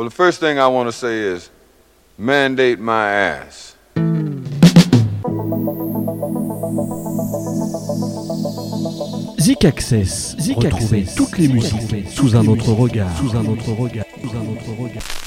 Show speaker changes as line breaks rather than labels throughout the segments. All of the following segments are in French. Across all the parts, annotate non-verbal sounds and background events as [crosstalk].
Well, the first thing I want to say is mandate my ass.
Zik Access. Retrouvez toutes les musiques sous un autre regard. Sous un autre regard. Sous un autre regard.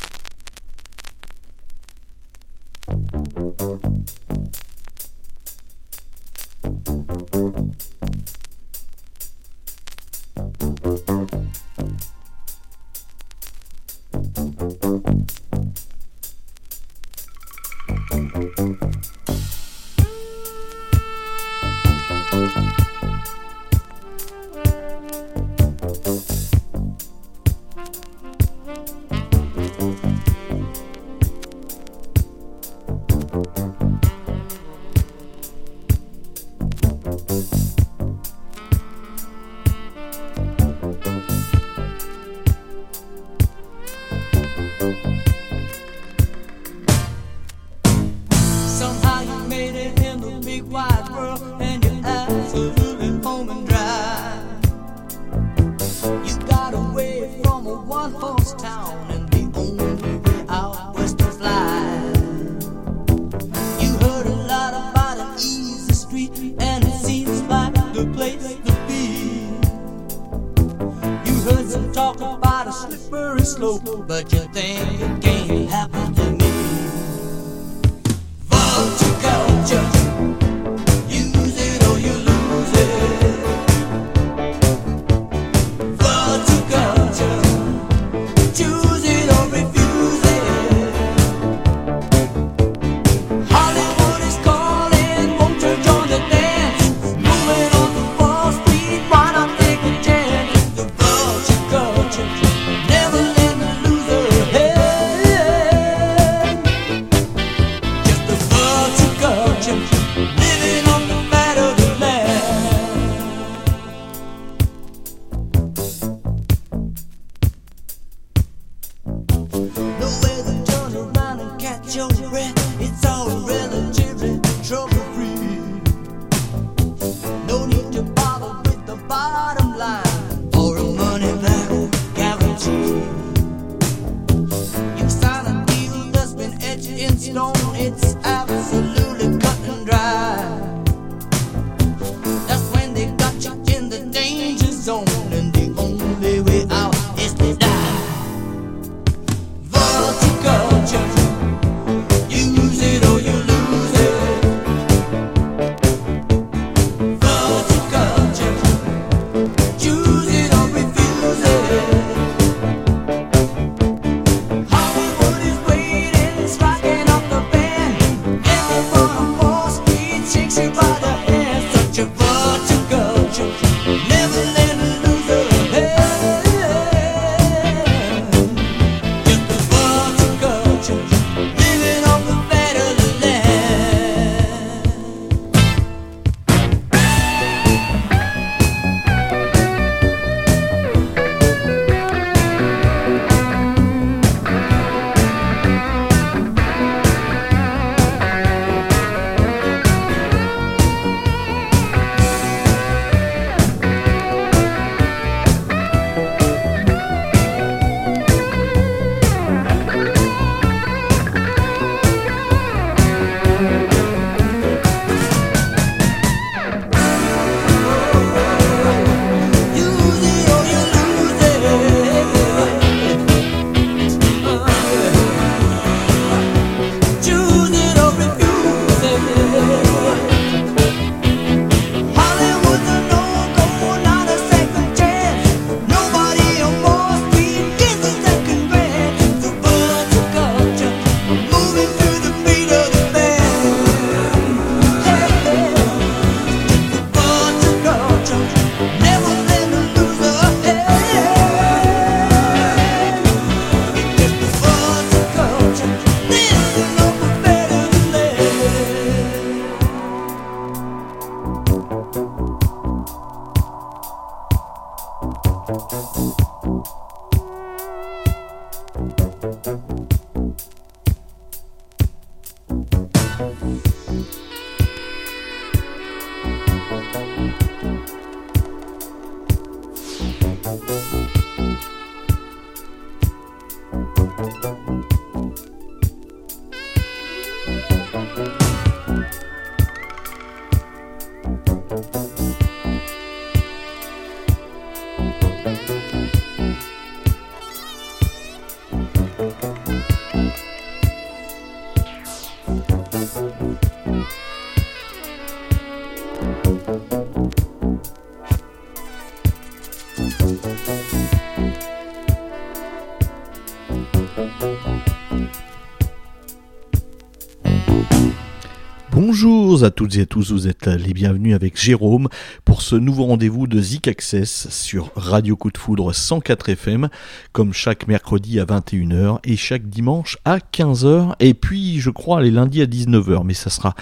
À toutes et à tous, vous êtes les bienvenus avec Jérôme pour ce nouveau rendez-vous de Zik Access sur Radio Coup de Foudre 104 FM, comme chaque mercredi à 21h et chaque dimanche à 15h, et puis je crois les lundis à 19h, mais ça sera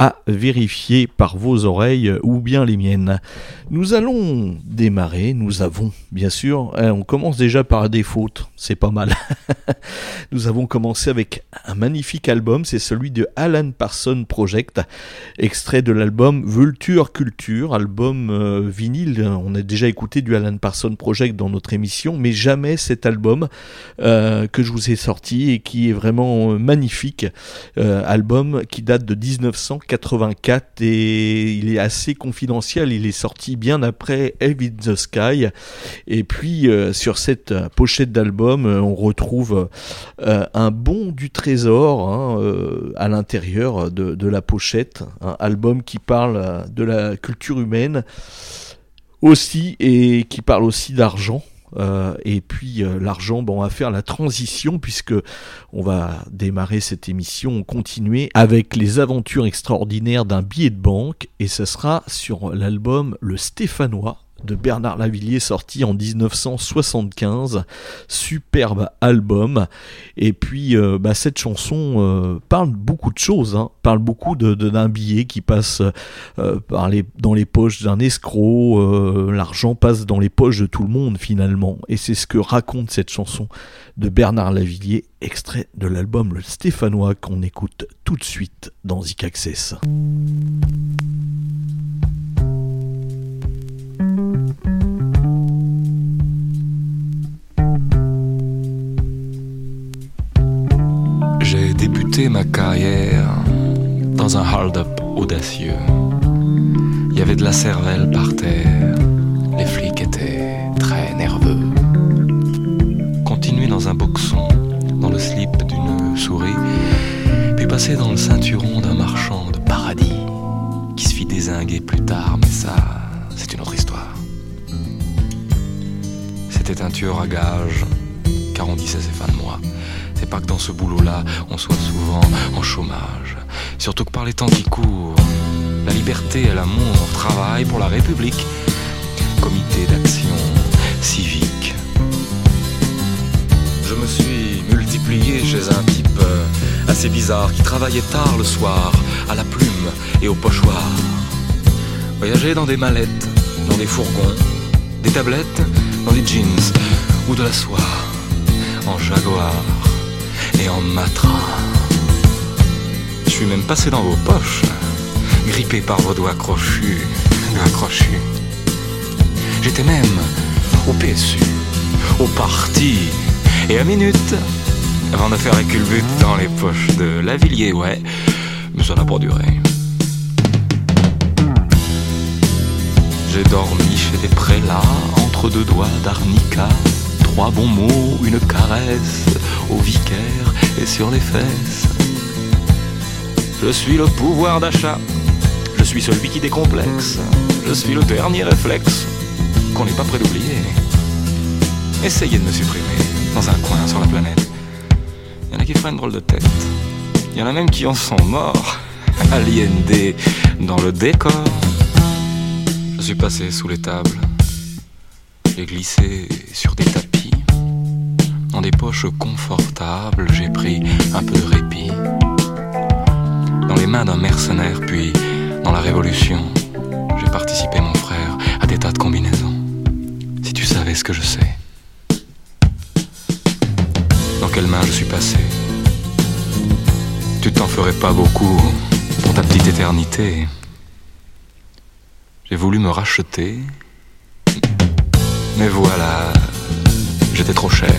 à vérifier par vos oreilles ou bien les miennes. Nous allons démarrer, nous avons bien sûr, hein, on commence déjà par des fautes, c'est pas mal. [laughs] nous avons commencé avec un magnifique album, c'est celui de Alan Parson Project, extrait de l'album Vulture Culture, album euh, vinyle, on a déjà écouté du Alan Parson Project dans notre émission, mais jamais cet album euh, que je vous ai sorti et qui est vraiment magnifique, euh, album qui date de 1900 84 et il est assez confidentiel. Il est sorti bien après Heavy the Sky. Et puis euh, sur cette pochette d'album, euh, on retrouve euh, un bon du trésor hein, à l'intérieur de, la pochette. Un album qui parle de la culture humaine aussi et qui parle aussi d'argent. Euh, et puis euh, l'argent, on va faire la transition puisque on va démarrer cette émission, continuer avec les aventures extraordinaires d'un billet de banque et ce sera sur l'album Le Stéphanois de Bernard Lavillier sorti en 1975, superbe album. Et puis euh, bah, cette chanson euh, parle beaucoup de choses, hein. parle beaucoup de, d'un billet qui passe euh, dans les poches d'un escroc, l'argent passe dans les poches de tout le monde finalement. Et c'est ce que raconte cette chanson de Bernard Lavillier, extrait de l'album Le Stéphanois qu'on écoute tout de suite dans Zik Access.
J'ai débuté ma carrière dans un hold-up audacieux. Il y avait de la cervelle par terre, les flics étaient très nerveux. Continuer dans un boxon, dans le slip d'une souris, puis passer dans le ceinturon d'un marchand de paradis qui se fit désinguer plus tard, mais ça, c'est une autre histoire. C'était un tueur à gages, car on disait ses fins de mois. C'est pas que dans ce boulot-là, on soit souvent en chômage. Surtout que par les temps qui courent, la liberté et l'amour travaillent pour la République. Comité d'action civique. Je me suis multiplié chez un type euh, assez bizarre qui travaillait tard le soir, à la plume et au pochoir. Voyager dans des mallettes, dans des fourgons, des tablettes, dans des jeans ou de la soie, en jaguar et en matra. Je suis même passé dans vos poches, grippé par vos doigts crochus, accrochus. J'étais même au PSU, au parti, et à minute, avant de faire un culbute dans les poches de Lavillier, ouais, mais ça n'a pas duré. J'ai dormi chez des prélats, entre deux doigts d'arnica, trois bons mots, une caresse au vicaire et sur les fesses. Je suis le pouvoir d'achat, je suis celui qui décomplexe, je suis le dernier réflexe qu'on n'est pas prêt d'oublier. Essayez de me supprimer dans un coin sur la planète. Il y en a qui font une drôle de tête. Il y en a même qui en sont morts, aliénés dans le décor. Suis passé sous les tables, j'ai glissé sur des tapis. Dans des poches confortables, j'ai pris un peu de répit. Dans les mains d'un mercenaire, puis dans la révolution, j'ai participé, mon frère, à des tas de combinaisons. Si tu savais ce que je sais. quelles mains je suis passé. Tu t'en ferais pas beaucoup pour ta petite éternité. J'ai voulu me racheter, mais voilà, j'étais trop cher.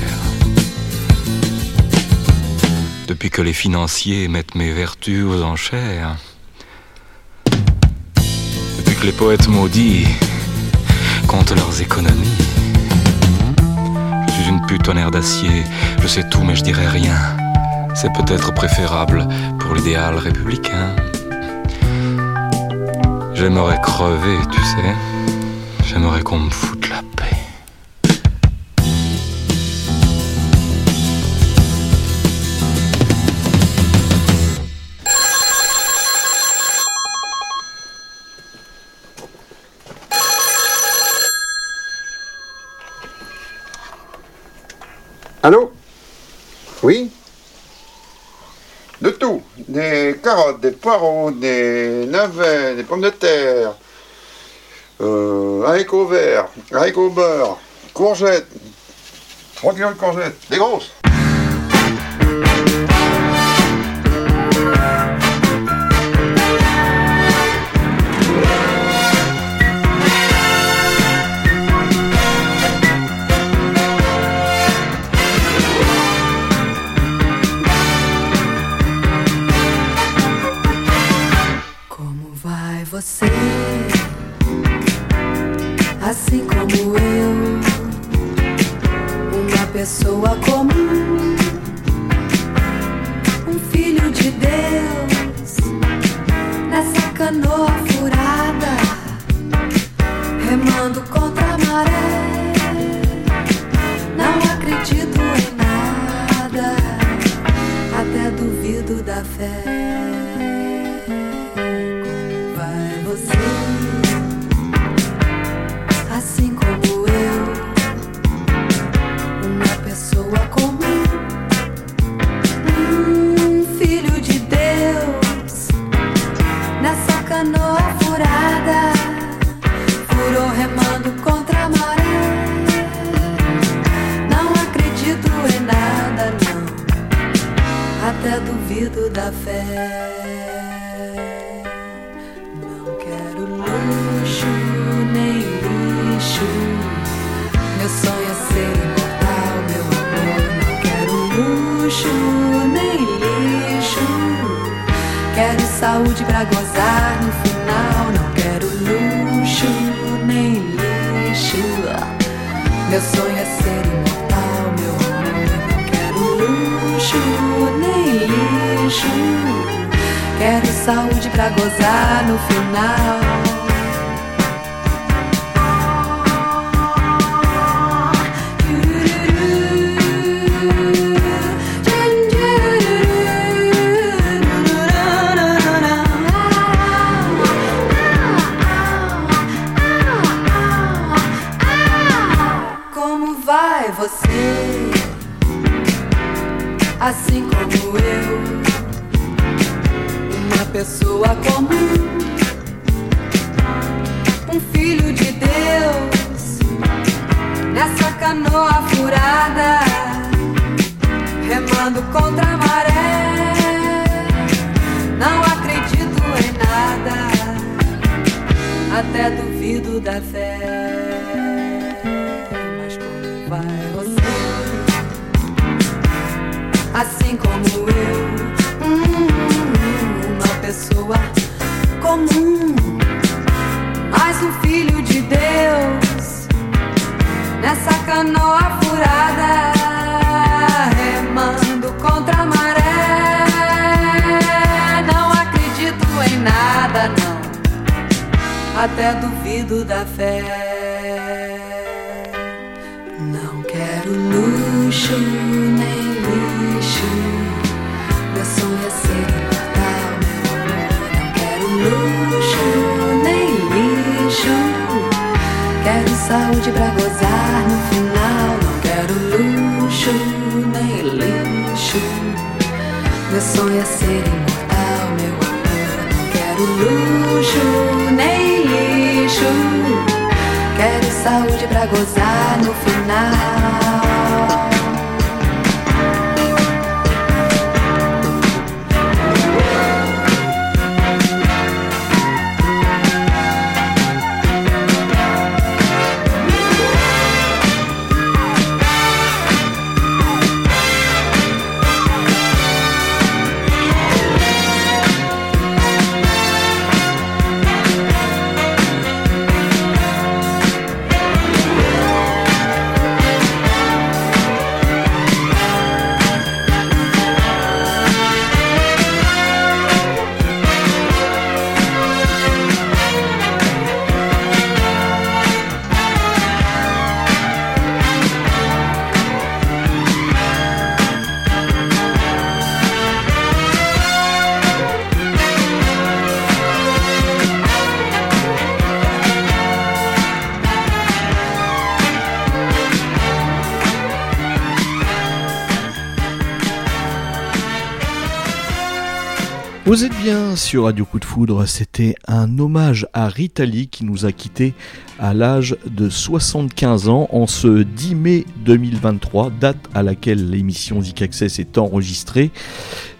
Depuis que les financiers mettent mes vertus aux enchères, depuis que les poètes maudits comptent leurs économies, je suis une putonnière d'acier, je sais tout mais je dirai rien. C'est peut-être préférable pour l'idéal républicain. J'aimerais crever, tu sais. J'aimerais qu'on me foute
Des carottes, des poireaux, des navets, des pommes de terre, euh, haricots verts, haricots beurre, courgettes, 3 kilos de courgettes, des grosses.
Você? Assim como eu, uma pessoa comum, um filho de Deus, nessa canoa furada, remando contra a maré. Fé. Não quero luxo nem lixo. Meu sonho é ser imortal, meu amor. Não quero luxo nem lixo. Quero saúde pra gozar no final. Não quero luxo nem lixo. Meu sonho é ser saúde pra gozar no final. Pessoa comum, um filho de Deus, nessa canoa furada, remando contra a maré. Não acredito em nada, até duvido da fé. Mas como vai você? Assim como eu, mais um filho de Deus, nessa canoa furada, remando contra a maré. Não acredito em nada, não, até duvido da fé. Saúde pra gozar no final. Não quero luxo nem lixo. Meu sonho é ser imortal, meu amor. Não quero luxo nem lixo. Quero saúde pra gozar no final.
Sur Radio Coup de Foudre, c'était un hommage à Ritali qui nous a quittés à l'âge de 75 ans en ce 10 mai 2023, date à laquelle l'émission Zik Access est enregistrée.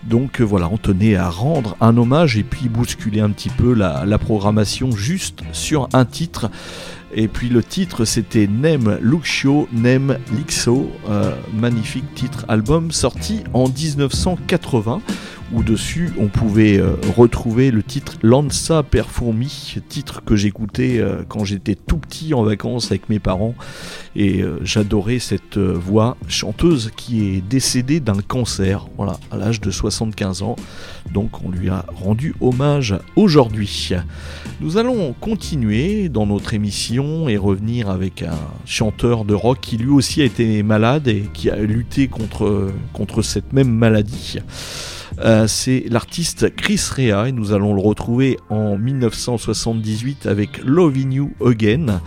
Donc euh, voilà, on tenait à rendre un hommage et puis bousculer un petit peu la, programmation juste sur un titre. Et puis le titre c'était Nem Luxio, Nem Lixo, euh, magnifique titre album sorti en 1980 dessus on pouvait euh, retrouver le titre Lanza per fourmi, titre que j'écoutais euh, quand j'étais tout petit en vacances avec mes parents et euh, j'adorais cette voix chanteuse qui est décédée d'un cancer, à l'âge de 75 ans. Donc on lui a rendu hommage aujourd'hui. Nous allons continuer dans notre émission et revenir avec un chanteur de rock qui lui aussi a été malade et qui a lutté contre cette même maladie. Euh, c'est l'artiste Chris Rea et nous allons le retrouver en 1978 avec Loving You Again.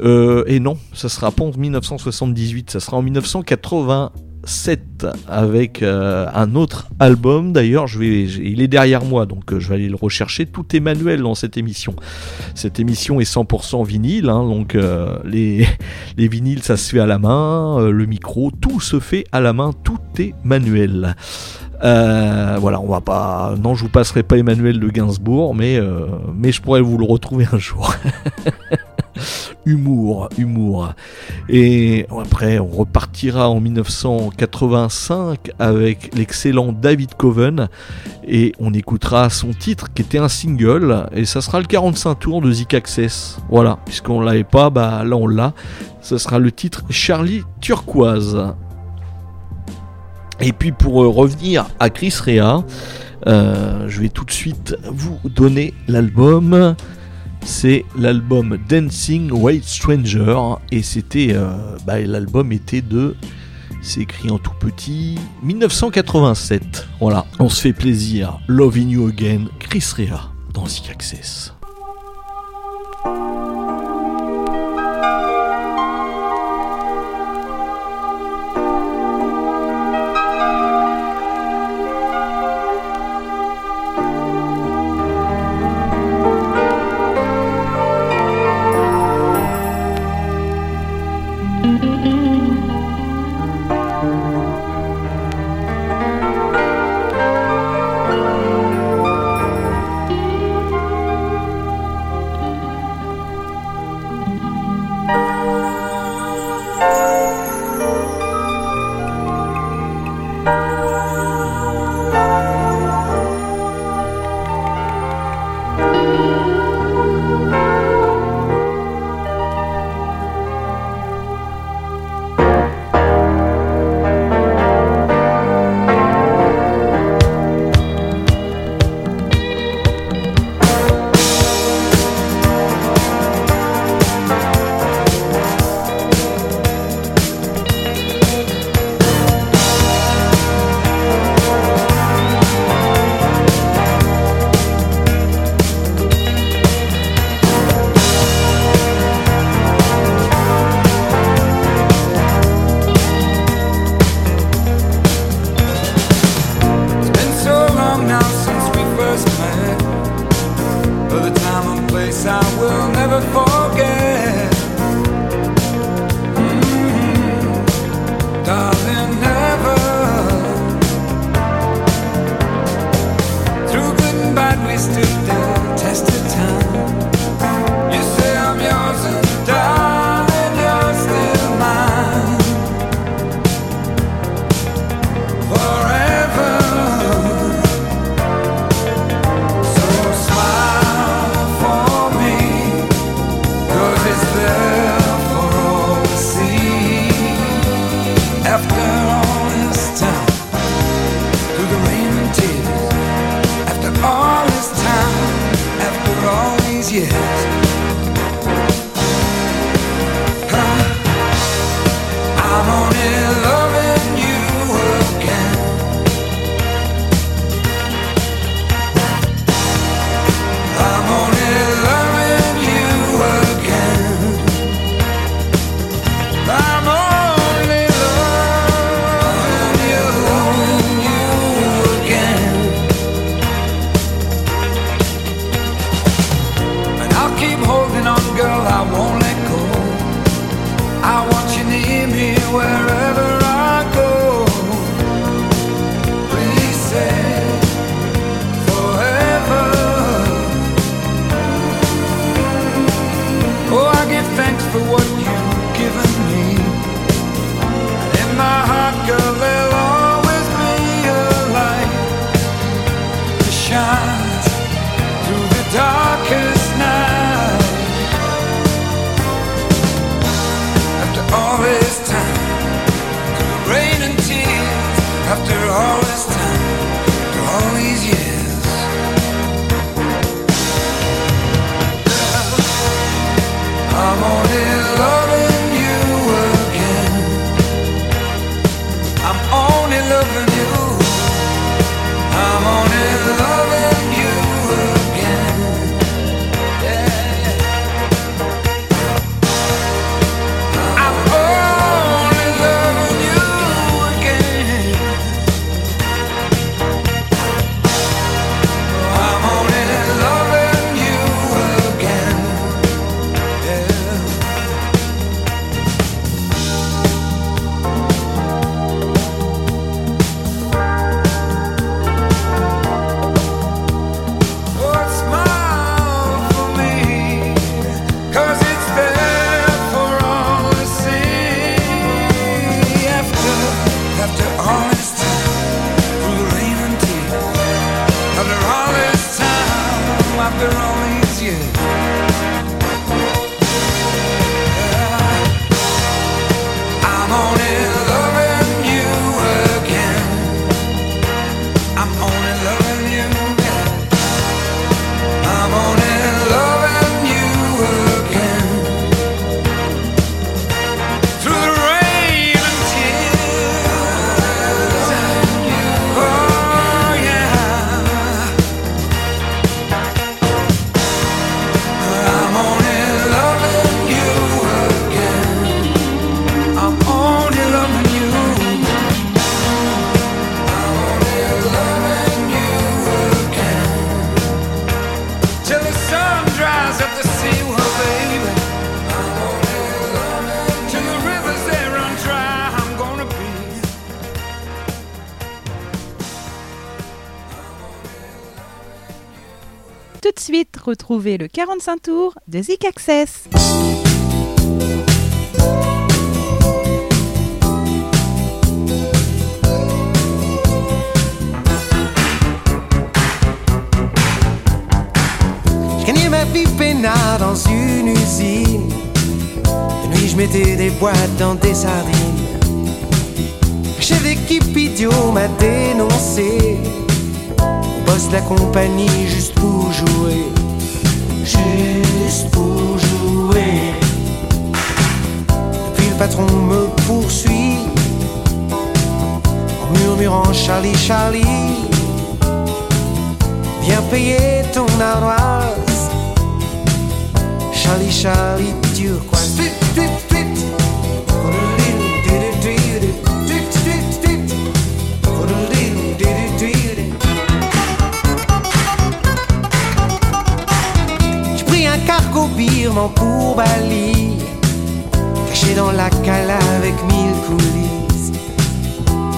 Euh, et non, ça sera pas en 1978, ça sera en 1987 avec euh, un autre album. D'ailleurs, il est derrière moi, donc je vais aller le rechercher. Tout est manuel dans cette émission. Cette émission est 100% vinyle, hein, donc les, [laughs] les vinyles ça se fait à la main, le micro, tout se fait à la main, tout est manuel. Euh, voilà, on va pas. Non, je vous passerai pas Emmanuel de Gainsbourg, mais, euh, mais je pourrais vous le retrouver un jour. [laughs] humour, humour. Et après, on repartira en 1985 avec l'excellent David Coven et on écoutera son titre qui était un single et ça sera le 45 tours de Zik Access. Voilà, puisqu'on l'avait pas, bah là on l'a. Ce sera le titre Charlie Turquoise. Et puis pour euh, revenir à Chris Rea, euh, je vais tout de suite vous donner l'album. C'est l'album Dancing White Stranger et c'était euh, bah, l'album était de c'est écrit en tout petit 1987. Voilà, on se fait plaisir. Loving You Again, Chris Rea dans The Access.
Retrouvez le 45 tours de Zik Access.
Je gagnais ma vie peinard dans une usine. De nuit, je mettais des boîtes dans des sardines. Chef d'équipe idiot m'a dénoncé. Au boss de la compagnie, juste pour jouer. Juste pour jouer. Depuis, le patron me poursuit. En murmurant Charlie, Charlie. Viens payer ton ardoise. Charlie, Charlie, turquoise. Tweet, tweet. Birman pour Bali, caché dans la cala avec mille coulisses.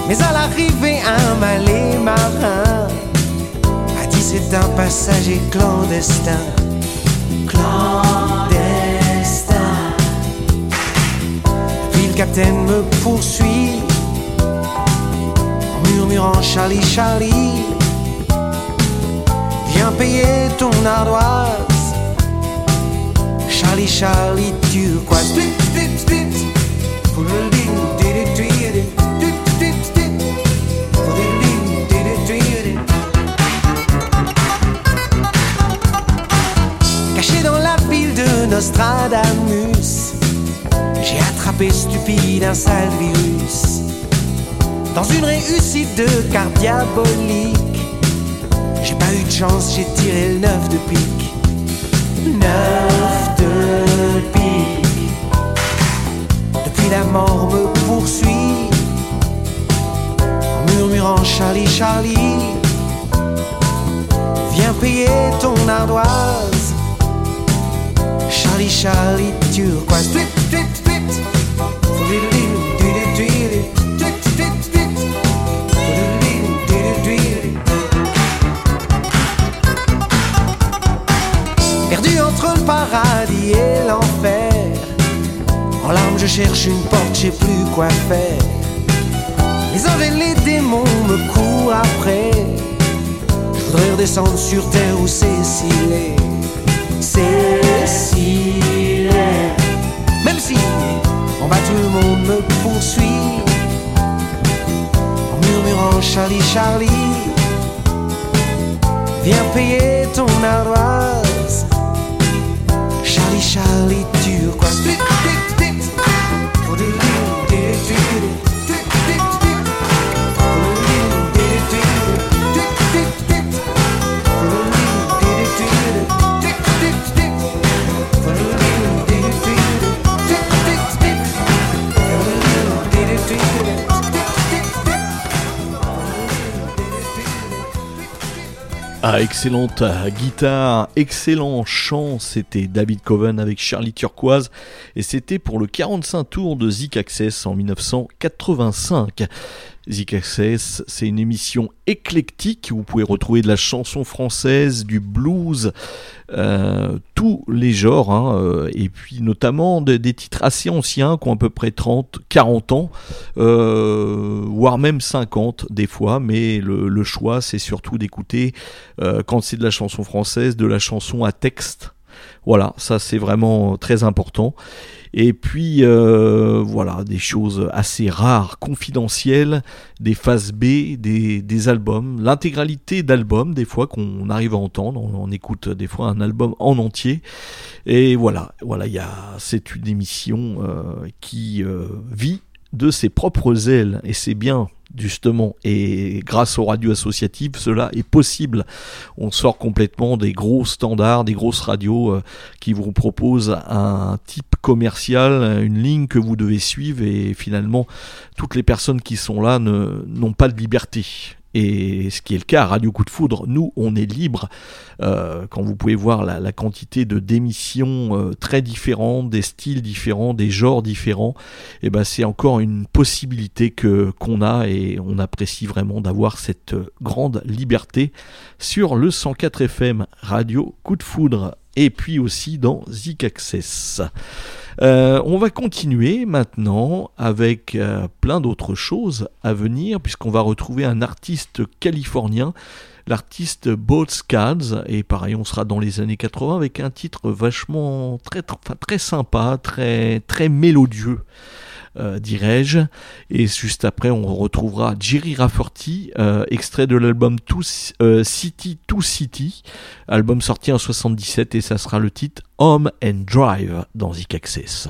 Mais à l'arrivée, un malais marin a dit c'est un passager clandestin. Clandestin. Puis le capitaine me poursuit en murmurant Charlie, Charlie. Viens payer ton ardoise. Charlie, Charlie, tu crois Strip, strip, strip Poulouding, didi, didi Strip, strip, strip Caché dans la pile de Nostradamus J'ai attrapé stupide un sale virus. Dans une réussite de carte diabolique J'ai pas eu de chance, j'ai tiré le 9 de pique. 9 la mort me poursuit En murmurant Charlie, Charlie Viens payer ton ardoise Charlie, Charlie, turquoise Perdu entre le paradis et l'enfer cherche une porte, je sais plus quoi faire. Les anges et les démons me courent après. Je voudrais redescendre sur terre où Cécile est. Cécile est. Même si en bas tout le monde me poursuit. En murmurant Charlie, Charlie. Viens payer ton ardoise. Charlie, Charlie, turquoise.
Ah, excellente guitare, excellent chant, c'était David Coven avec Charlie Turquoise et c'était pour le 45 tours de Zik Access en 1985. Zik Access, c'est une émission éclectique où vous pouvez retrouver de la chanson française, du blues, euh, tous les genres, hein, euh, et puis notamment de- des titres assez anciens qui ont à peu près 30, 40 ans, euh, voire même 50 des fois, mais le, choix c'est surtout d'écouter, quand c'est de la chanson française, de la chanson à texte. Voilà, ça c'est vraiment très important. Et puis euh, voilà, des choses assez rares, confidentielles, des phases B, des, albums, l'intégralité d'albums des fois qu'on arrive à entendre. On, écoute des fois un album en entier. Et voilà, voilà, c'est une émission euh, qui euh, vit de ses propres ailes et c'est bien justement et grâce aux radios associatives cela est possible. On sort complètement des gros standards des grosses radios euh, qui vous proposent un type commercial une ligne que vous devez suivre et finalement toutes les personnes qui sont là n'ont pas de liberté et ce qui est le cas Radio Coup de Foudre, nous on est libre euh, quand vous pouvez voir la, quantité de d'émissions euh, très différentes, des styles différents, des genres différents, et ben c'est encore une possibilité que qu'on a et on apprécie vraiment d'avoir cette euh, grande liberté sur le 104 FM Radio Coup de Foudre et puis aussi dans Zik Access. Euh, on va continuer maintenant avec euh, plein d'autres choses à venir puisqu'on va retrouver un artiste californien l'artiste Bolt Scads et pareil on sera dans les années 80 avec un titre vachement très enfin, très sympa très très mélodieux euh, dirais-je et juste après on retrouvera Jerry Rafferty euh, extrait de l'album euh, City to City album sorti en 77 et ça sera le titre Home and Drive dans Zik Access.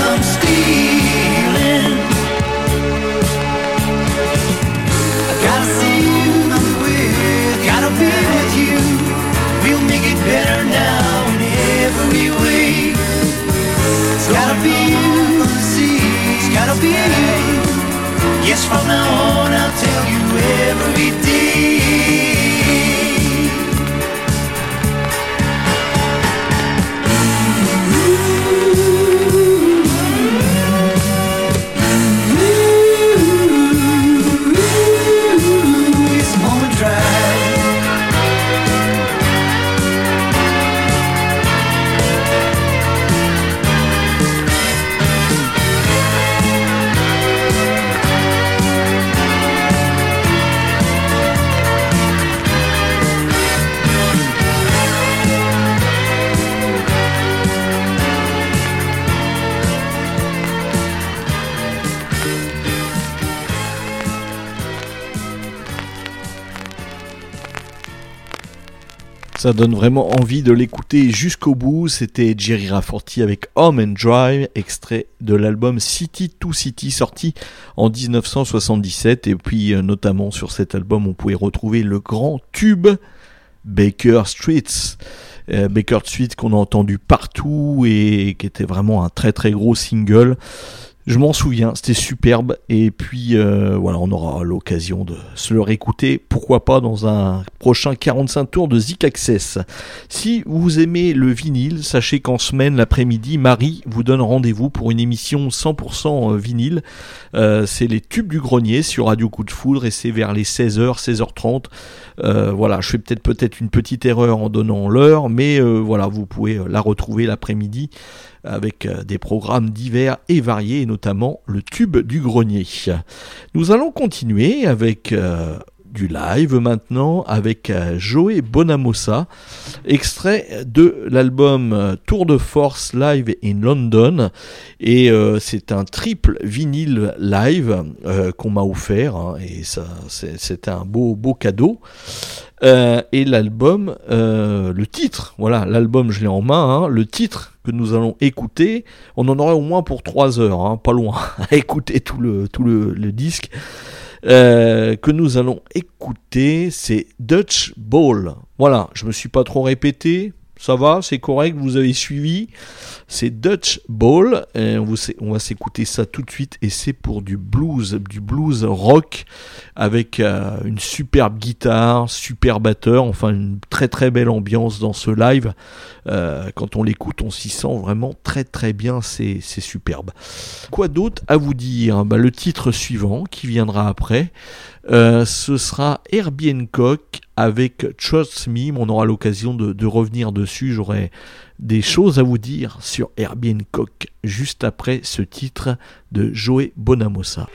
gotta be you. It's gotta be you. Yes, from now on I'll tell you every day.
Ça donne vraiment envie de l'écouter jusqu'au bout. C'était Jerry Rafforty avec Home and Drive, extrait de l'album City to City, sorti en 1977. Et puis, euh, notamment sur cet album, on pouvait retrouver le grand tube Baker Streets. Euh, Baker Street qu'on a entendu partout et qui était vraiment un très très gros single. Je m'en souviens, c'était superbe. Et puis euh, voilà, on aura l'occasion de se le réécouter, pourquoi pas dans un prochain 45 tours de Zik Access. Si vous aimez le vinyle, sachez qu'en semaine, l'après-midi, Marie vous donne rendez-vous pour une émission 100% vinyle. Euh, c'est les tubes du grenier sur Radio Coup de Foudre et c'est vers les 16h, 16h30. Euh, voilà, je fais peut-être peut-être une petite erreur en donnant l'heure, mais euh, voilà, vous pouvez la retrouver l'après-midi avec euh, des programmes divers et variés, notamment le tube du grenier. Nous allons continuer avec euh, du live maintenant avec euh, Joey Bonamossa, extrait de l'album Tour de Force Live in London. Et c'est un triple vinyle live qu'on m'a offert, hein, et ça c'était un beau beau cadeau. Et l'album, le titre, voilà, l'album je l'ai en main, hein, le titre que nous allons écouter, on en aurait au moins pour trois heures, hein, pas loin, [laughs] à écouter tout le, tout le, le disque. Euh, que nous allons écouter, c'est Dutch Ball. Voilà, je me suis pas trop répété, ça va, c'est correct, vous avez suivi. C'est Dutch Ball, on, va s'écouter ça tout de suite, et c'est pour du blues, du blues rock, avec euh, une superbe guitare, super batteur, enfin une très très belle ambiance dans ce live. Euh, quand on l'écoute, on s'y sent vraiment très très bien, c'est c'est superbe. Quoi d'autre à vous dire? Bah, Le titre suivant qui viendra après, euh, ce sera Hancock avec Trust Me. On aura l'occasion de, revenir dessus. J'aurai des choses à vous dire sur Hancock juste après ce titre de Joey Bonamossa.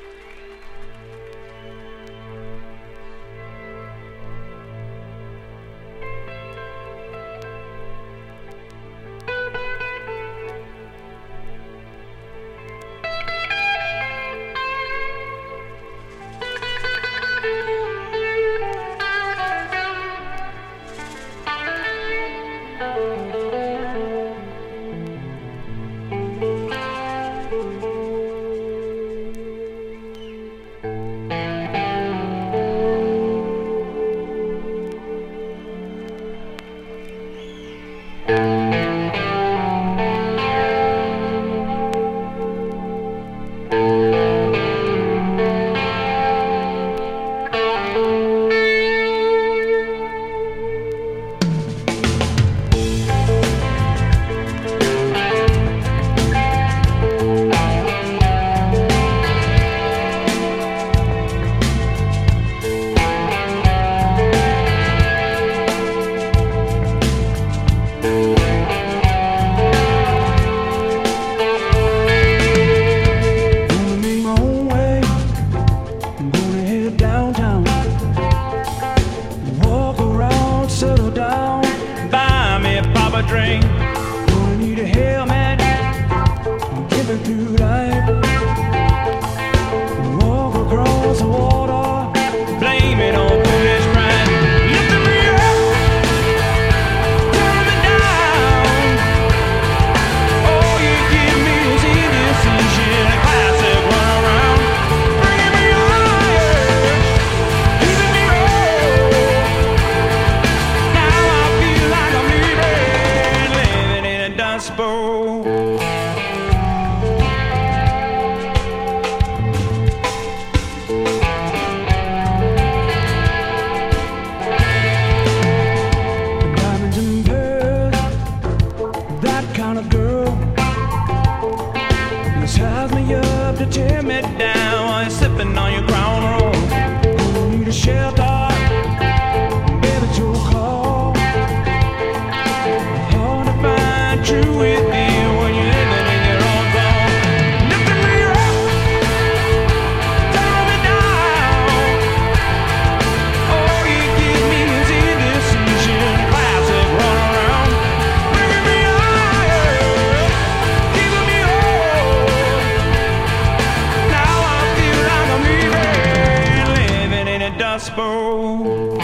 spoke.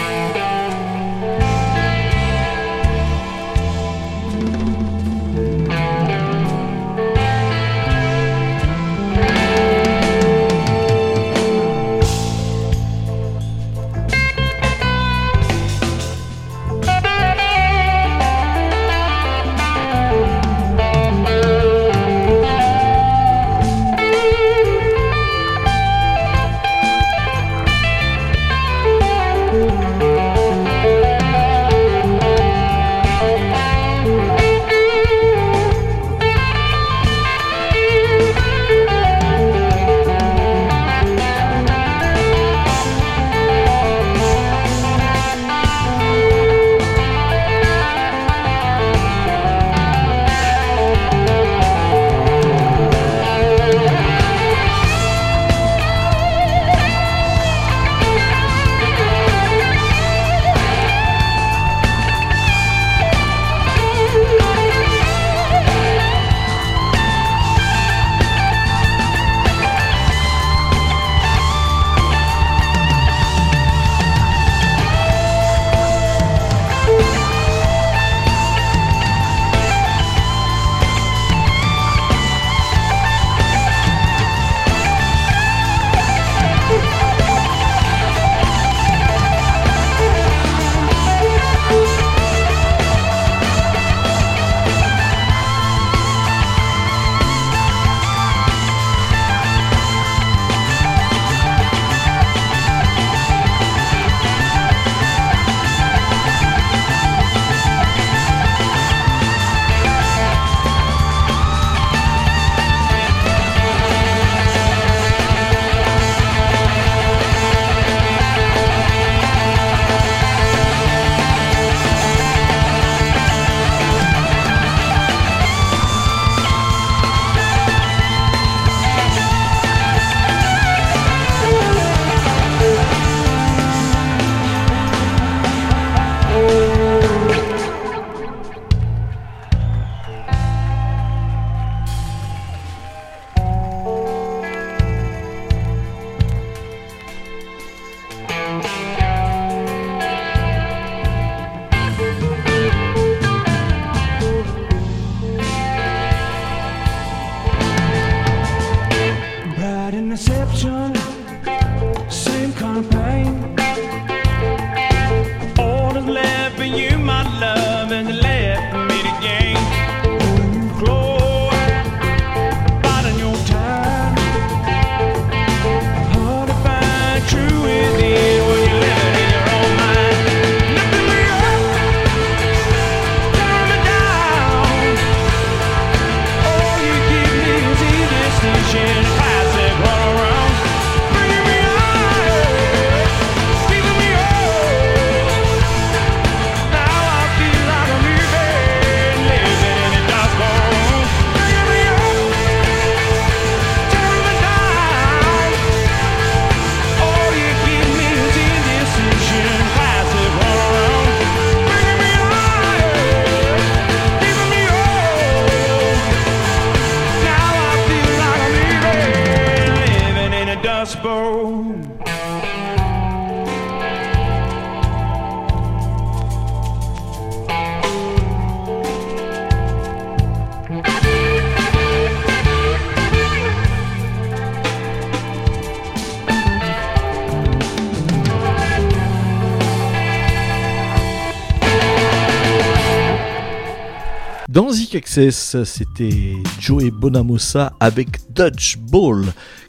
C'était Joey Bonamosa avec Dutch Ball.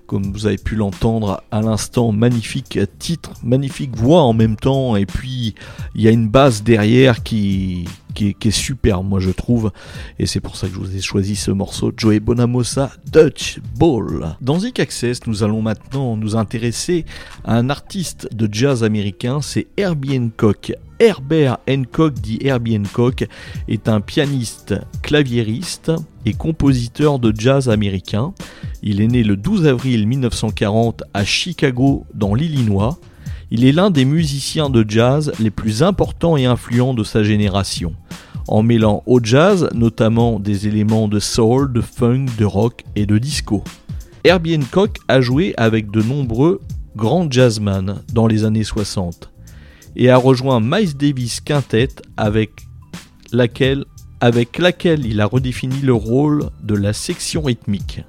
Comme vous avez pu l'entendre à l'instant, magnifique titre, magnifique voix en même temps, et puis il y a une basse derrière qui, qui, est, qui est super, moi je trouve, et c'est pour ça que je vous ai choisi ce morceau, Joey Bonamosa, Dutch Ball. Dans Zik Access, nous allons maintenant nous intéresser à un artiste de jazz américain, c'est Herbie Hancock. Herbert Hancock, dit Herbie Hancock, est un pianiste, claviériste et compositeur de jazz américain. Il est né le 12 avril 1940 à Chicago, dans l'Illinois. Il est l'un des musiciens de jazz les plus importants et influents de sa génération, en mêlant au jazz notamment des éléments de soul, de funk, de rock et de disco. Herbie Hancock a joué avec de nombreux grands jazzmen dans les années 60 et a rejoint Miles Davis Quintet avec laquelle il a redéfini le rôle de la section rythmique.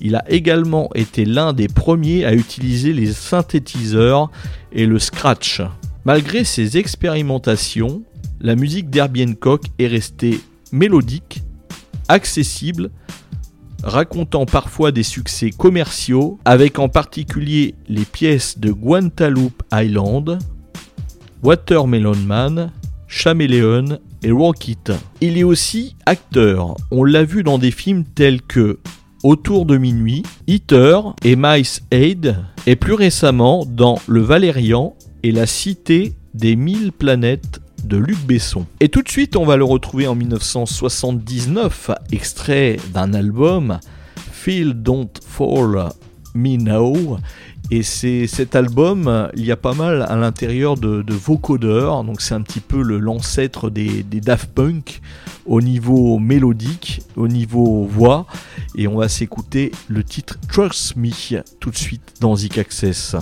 Il a également été l'un des premiers à utiliser les synthétiseurs et le scratch. Malgré ses expérimentations, la musique d'Herbie Hancock est restée mélodique, accessible, racontant parfois des succès commerciaux, avec en particulier les pièces de Guantaloupe Island, Watermelon Man, Chameleon et Rocket. Il est aussi acteur. On l'a vu dans des films tels que Autour de minuit, Eater et Mice Aid, et plus récemment dans Le Valérian et la Cité des Mille Planètes de Luc Besson. Et tout de suite, on va le retrouver en 1979, extrait d'un album Feel Don't Fall Me Now. Et c'est cet album, il y a pas mal à l'intérieur de, de vocodeurs, donc c'est un petit peu l'ancêtre des, des Daft Punk au niveau mélodique, au niveau voix, et on va s'écouter le titre Trust Me tout de suite dans Zik Access.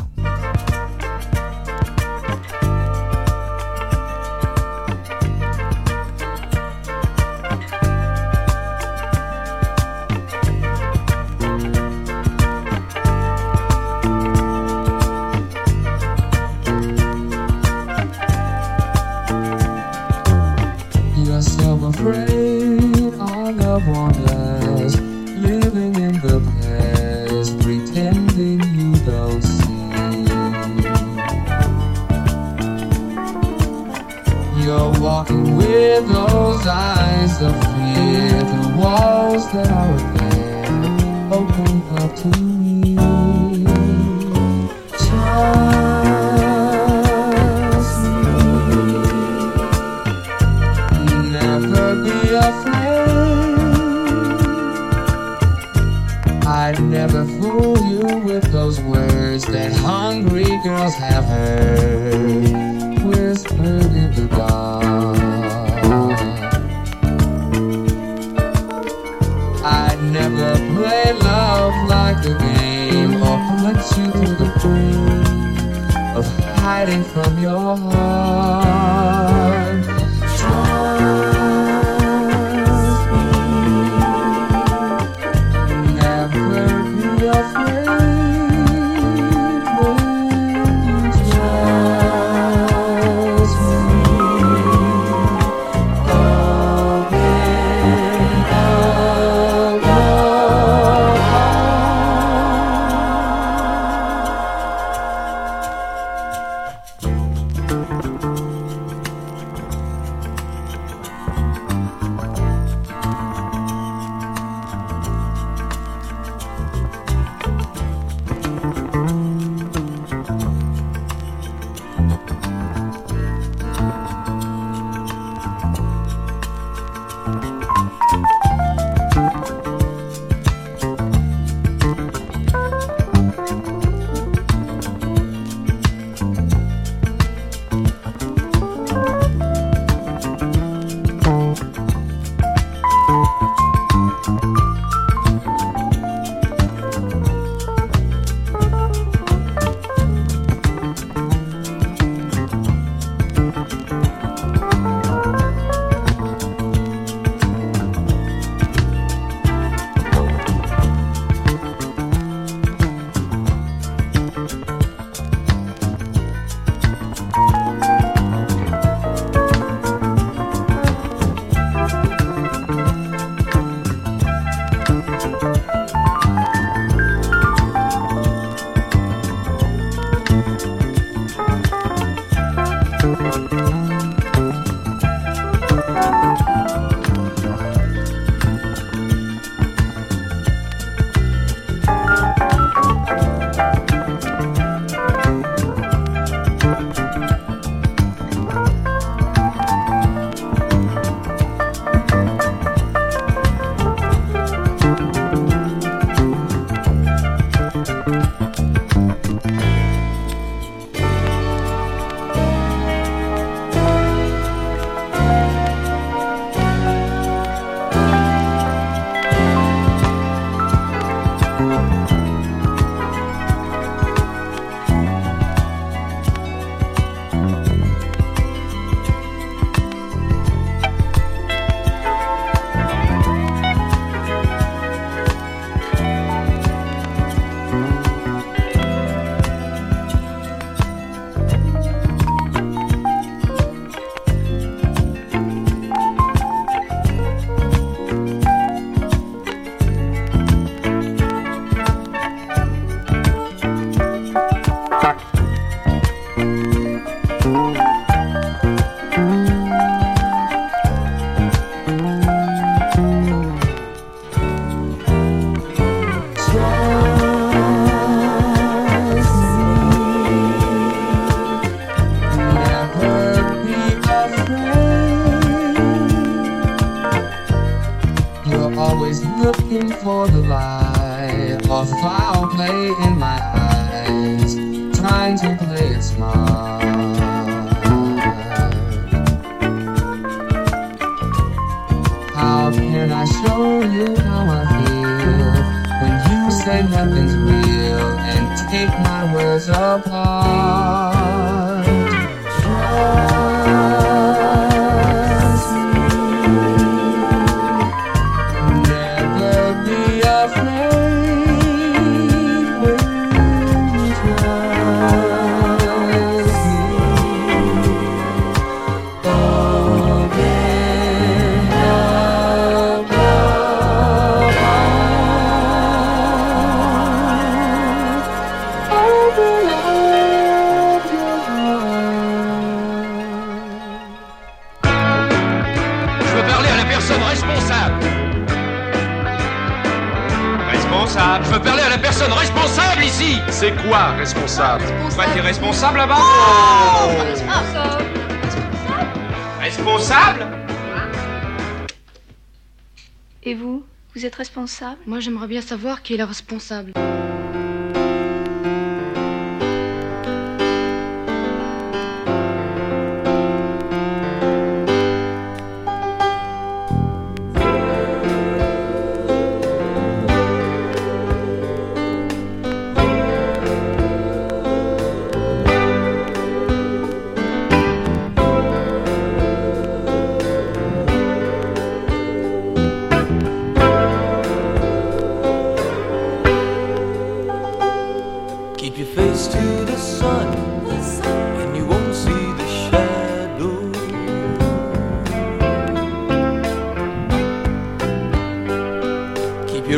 Moi, j'aimerais bien savoir qui est la responsable.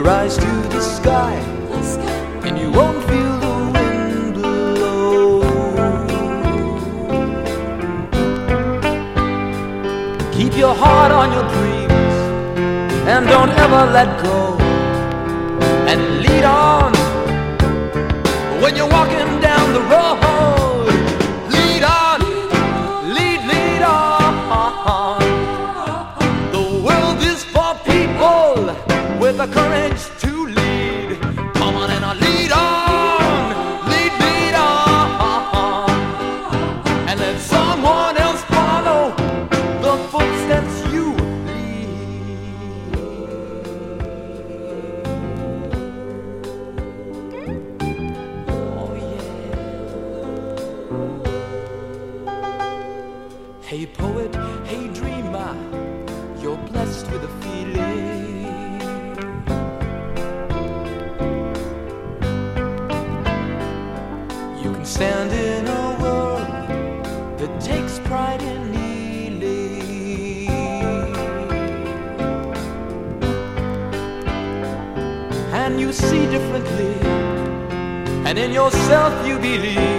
rise to the sky, and you won't feel the wind blow. Keep your heart on your dreams, and don't ever let go, and lead on when you're walking. yourself you believe.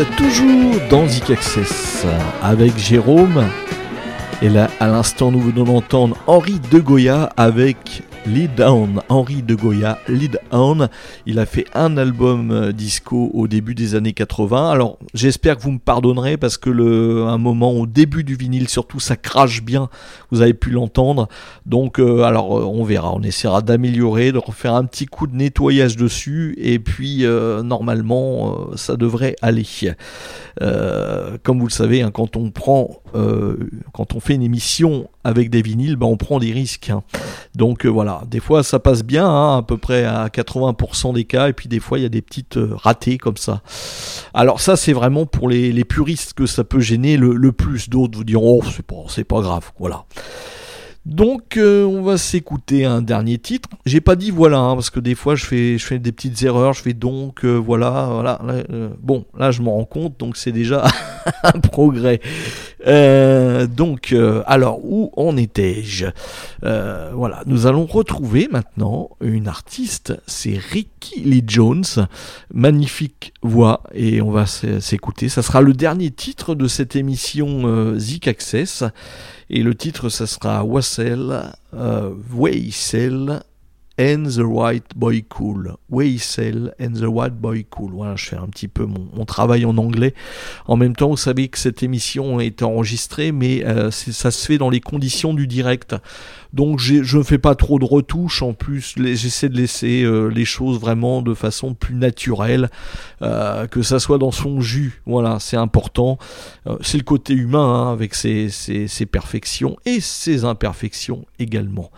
Toujours dans Zik Access avec Jérôme. Et là, à l'instant, nous venons d'entendre Henri de Goya avec Lead On, Henri de Goya, Lead On. Il a fait un album euh, disco au début des années 80. Alors, j'espère que vous me pardonnerez parce que le, un moment au début du vinyle, surtout, ça crache bien. Vous avez pu l'entendre. Donc, euh, alors, euh, on verra. On essaiera d'améliorer, de refaire un petit coup de nettoyage dessus. Et puis, euh, normalement, euh, ça devrait aller. Euh, comme vous le savez, hein, quand on prend, quand on fait une émission avec des vinyles, ben, on prend des risques. hein. Donc voilà, des fois ça passe bien, hein, à peu près à 80% des cas, et puis des fois il y a des petites ratées comme ça. Alors ça c'est vraiment pour les, les puristes que ça peut gêner le, le plus. D'autres vous diront oh c'est pas pas grave, voilà. Donc euh, on va s'écouter un dernier titre. J'ai pas dit voilà hein, parce que des fois je fais je fais des petites erreurs. Je fais donc euh, voilà voilà. Là, euh, bon là je m'en rends compte donc c'est déjà [laughs] un progrès. Euh, donc euh, alors où en étais-je? Voilà nous allons retrouver maintenant une artiste. C'est Ricky Lee Jones, magnifique voix et on va s'écouter. Ça sera le dernier titre de cette émission Zik Access. Et le titre, ça sera Wassel, euh, Waysel and the White Boy Cool. Waysel and the White Boy Cool. Voilà, je fais un petit peu mon, travail en anglais. En même temps, vous savez que cette émission est enregistrée, mais euh, ça se fait dans les conditions du direct. Donc je ne fais pas trop de retouches. En plus, j'essaie de laisser euh, les choses vraiment de façon plus naturelle, euh, que ça soit dans son jus. Voilà, c'est important. Euh, c'est le côté humain hein, avec ses, ses- ses perfections et ses imperfections également.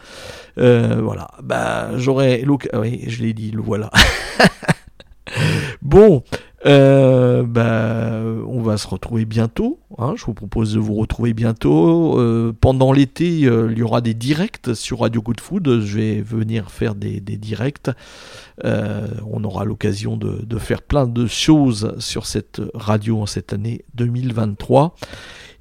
Voilà, bah j'aurais ah Oui, je l'ai dit, le voilà. [laughs] bon, euh, bah, on va se retrouver bientôt. hein. je vous propose de vous retrouver bientôt. Euh, pendant l'été, euh, il y aura des directs sur Radio Good Food. Je vais venir faire des, directs. On aura l'occasion de faire plein de choses sur cette radio en cette année 2023.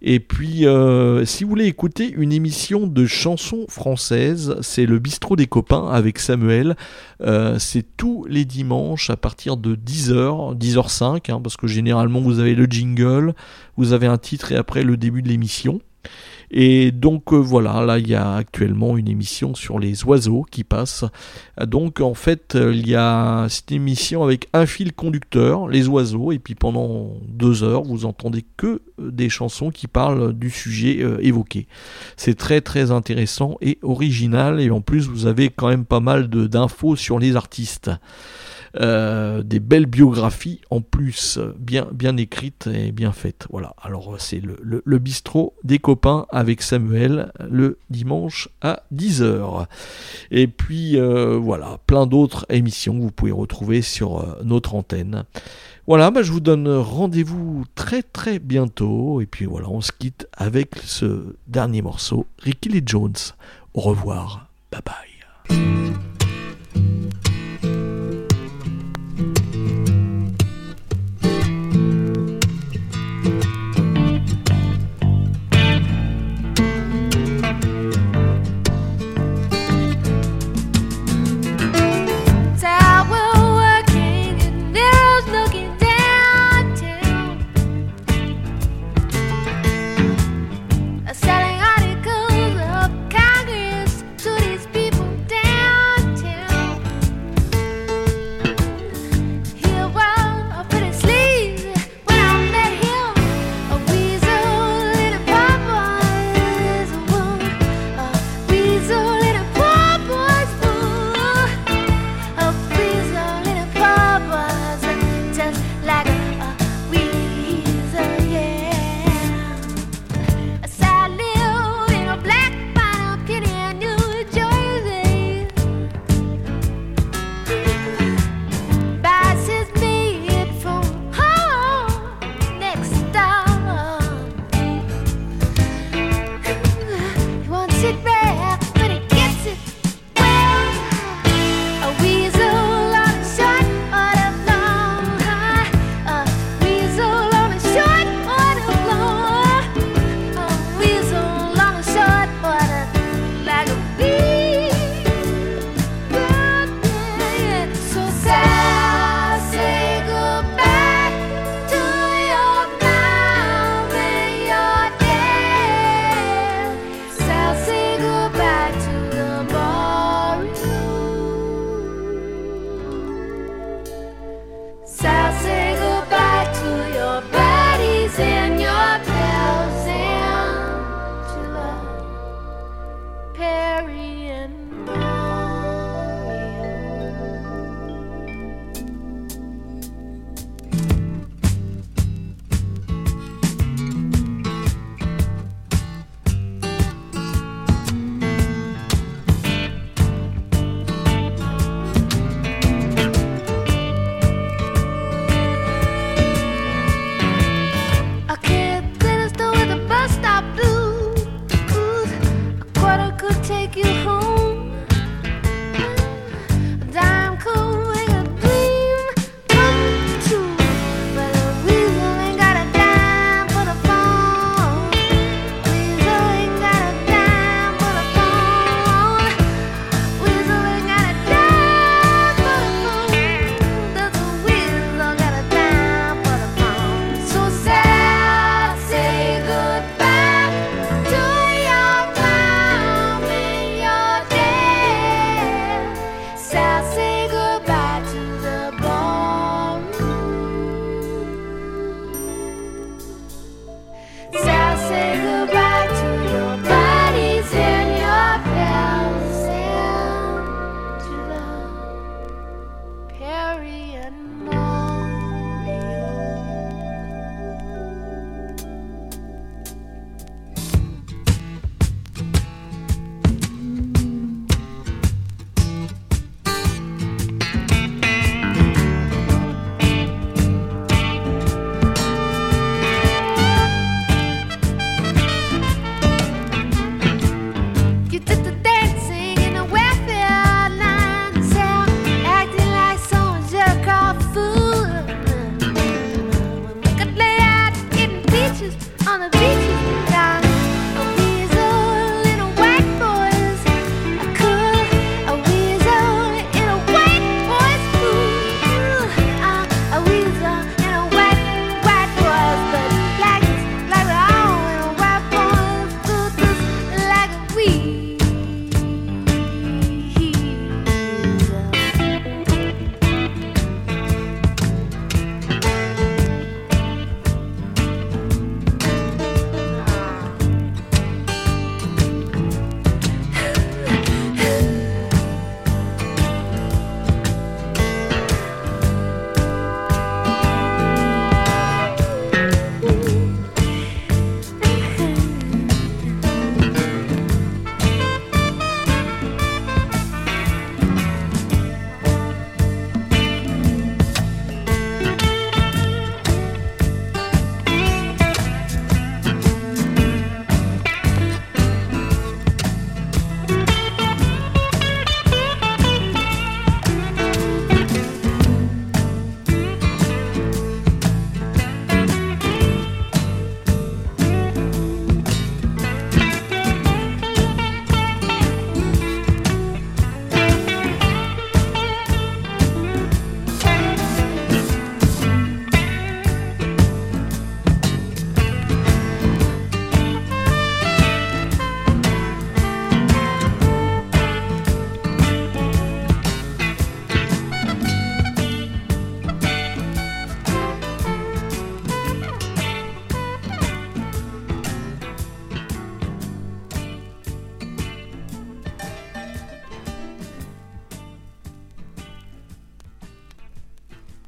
Et puis, euh, si vous voulez écouter une émission de chansons françaises, c'est le Bistrot des copains avec Samuel. Euh, c'est tous les dimanches à partir de 10h, 10h05, hein, parce que généralement vous avez le jingle, vous avez un titre et après le début de l'émission. Et donc euh, voilà, là il y a actuellement une émission sur les oiseaux qui passe. Donc en fait euh, il y a cette émission avec un fil conducteur, les oiseaux, et puis pendant deux heures vous entendez que euh, des chansons qui parlent du sujet évoqué. C'est très très intéressant et original, et en plus vous avez quand même pas mal d'infos sur les artistes. Euh, des belles biographies en plus, euh, bien, bien écrites et bien faites. Voilà, alors euh, c'est le, bistrot des copains avec Samuel le dimanche à 10h. Et puis euh, voilà, plein d'autres émissions que vous pouvez retrouver sur euh, notre antenne. Voilà, bah, je vous donne rendez-vous très très bientôt. Et puis voilà, on se quitte avec ce dernier morceau, Ricky Lee Jones. Au revoir, bye bye.